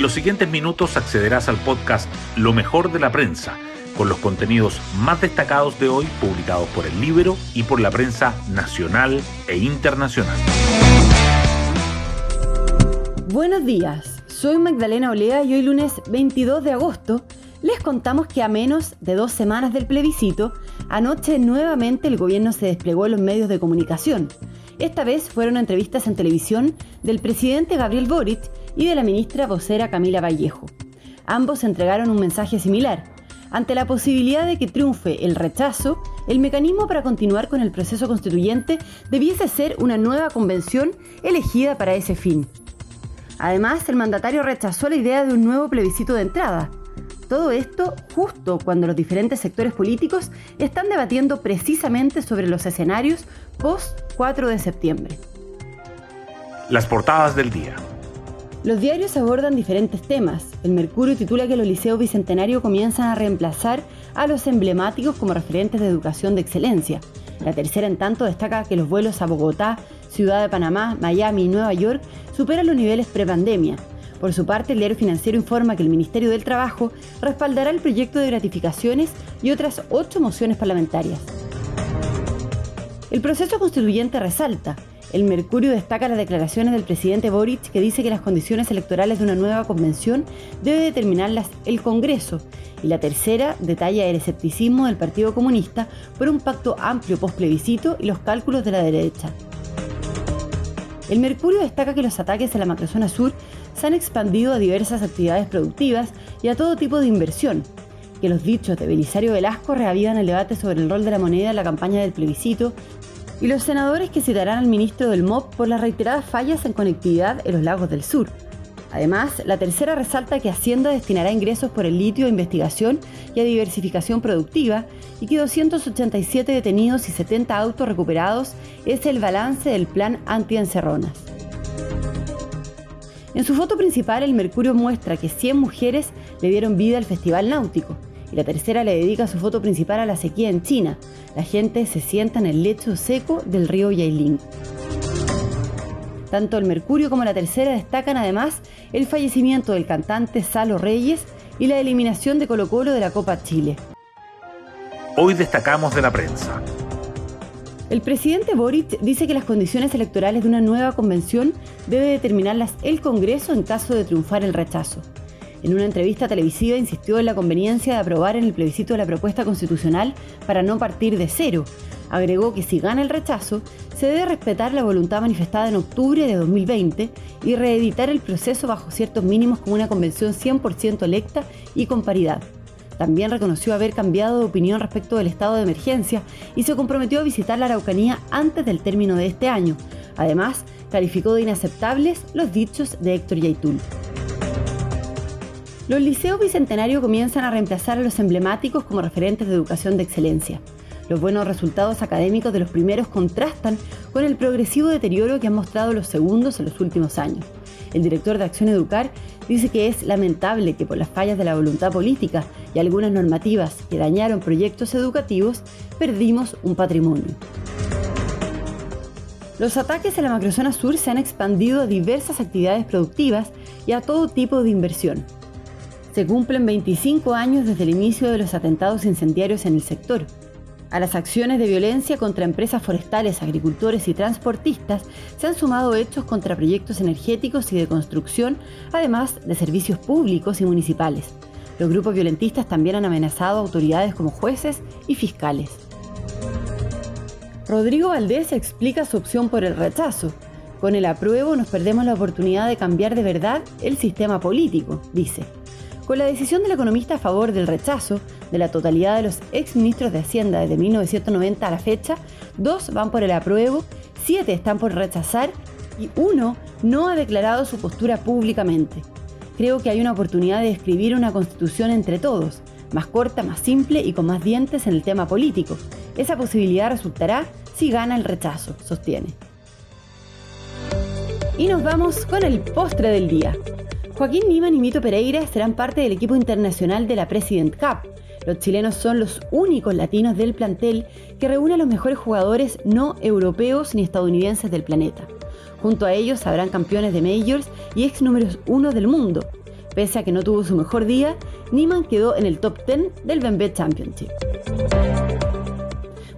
En los siguientes minutos accederás al podcast Lo mejor de la prensa, con los contenidos más destacados de hoy publicados por el libro y por la prensa nacional e internacional. Buenos días, soy Magdalena Olea y hoy lunes 22 de agosto les contamos que a menos de dos semanas del plebiscito, anoche nuevamente el gobierno se desplegó en los medios de comunicación. Esta vez fueron entrevistas en televisión del presidente Gabriel Boric y de la ministra vocera Camila Vallejo. Ambos entregaron un mensaje similar. Ante la posibilidad de que triunfe el rechazo, el mecanismo para continuar con el proceso constituyente debiese ser una nueva convención elegida para ese fin. Además, el mandatario rechazó la idea de un nuevo plebiscito de entrada, todo esto justo cuando los diferentes sectores políticos están debatiendo precisamente sobre los escenarios post 4 de septiembre. Las portadas del día. Los diarios abordan diferentes temas. El Mercurio titula que los liceos bicentenarios comienzan a reemplazar a los emblemáticos como referentes de educación de excelencia. La tercera, en tanto, destaca que los vuelos a Bogotá, Ciudad de Panamá, Miami y Nueva York superan los niveles prepandemia. Por su parte, el diario financiero informa que el Ministerio del Trabajo respaldará el proyecto de gratificaciones y otras ocho mociones parlamentarias. El proceso constituyente resalta. El Mercurio destaca las declaraciones del presidente Boric que dice que las condiciones electorales de una nueva convención debe determinarlas el Congreso. Y la tercera detalla el escepticismo del Partido Comunista por un pacto amplio post-plebiscito y los cálculos de la derecha. El Mercurio destaca que los ataques a la macrozona sur se han expandido a diversas actividades productivas y a todo tipo de inversión, que los dichos de Belisario Velasco reavivan el debate sobre el rol de la moneda en la campaña del plebiscito, y los senadores que citarán al ministro del MOP por las reiteradas fallas en conectividad en los lagos del sur. Además, la tercera resalta que Hacienda destinará ingresos por el litio a investigación y a diversificación productiva y que 287 detenidos y 70 autos recuperados es el balance del plan anti-encerronas. En su foto principal, el Mercurio muestra que 100 mujeres le dieron vida al Festival Náutico, y la tercera le dedica su foto principal a la sequía en China. La gente se sienta en el lecho seco del río Yailin. Tanto el Mercurio como la tercera destacan además el fallecimiento del cantante Salo Reyes y la eliminación de Colo Colo de la Copa Chile. Hoy destacamos de la prensa. El presidente Boric dice que las condiciones electorales de una nueva convención debe determinarlas el Congreso en caso de triunfar el rechazo. En una entrevista televisiva insistió en la conveniencia de aprobar en el plebiscito la propuesta constitucional para no partir de cero. Agregó que si gana el rechazo, se debe respetar la voluntad manifestada en octubre de 2020 y reeditar el proceso bajo ciertos mínimos como una convención 100% electa y con paridad. También reconoció haber cambiado de opinión respecto del estado de emergencia y se comprometió a visitar la Araucanía antes del término de este año. Además, calificó de inaceptables los dichos de Héctor Yaitul. Los liceos bicentenarios comienzan a reemplazar a los emblemáticos como referentes de educación de excelencia. Los buenos resultados académicos de los primeros contrastan con el progresivo deterioro que han mostrado los segundos en los últimos años. El director de Acción Educar dice que es lamentable que por las fallas de la voluntad política y algunas normativas que dañaron proyectos educativos, perdimos un patrimonio. Los ataques a la macrozona sur se han expandido a diversas actividades productivas y a todo tipo de inversión. Se cumplen 25 años desde el inicio de los atentados incendiarios en el sector. A las acciones de violencia contra empresas forestales, agricultores y transportistas se han sumado hechos contra proyectos energéticos y de construcción, además de servicios públicos y municipales. Los grupos violentistas también han amenazado a autoridades como jueces y fiscales. Rodrigo Valdés explica su opción por el rechazo. Con el apruebo nos perdemos la oportunidad de cambiar de verdad el sistema político, dice. Con la decisión del economista a favor del rechazo de la totalidad de los exministros de Hacienda desde 1990 a la fecha, dos van por el apruebo, siete están por rechazar y uno no ha declarado su postura públicamente. Creo que hay una oportunidad de escribir una constitución entre todos, más corta, más simple y con más dientes en el tema político. Esa posibilidad resultará si gana el rechazo, sostiene. Y nos vamos con el postre del día. Joaquín Niman y Mito Pereira serán parte del equipo internacional de la President Cup. Los chilenos son los únicos latinos del plantel que reúne a los mejores jugadores no europeos ni estadounidenses del planeta. Junto a ellos habrán campeones de majors y ex números uno del mundo. Pese a que no tuvo su mejor día, Niemann quedó en el top 10 del Bembet Championship.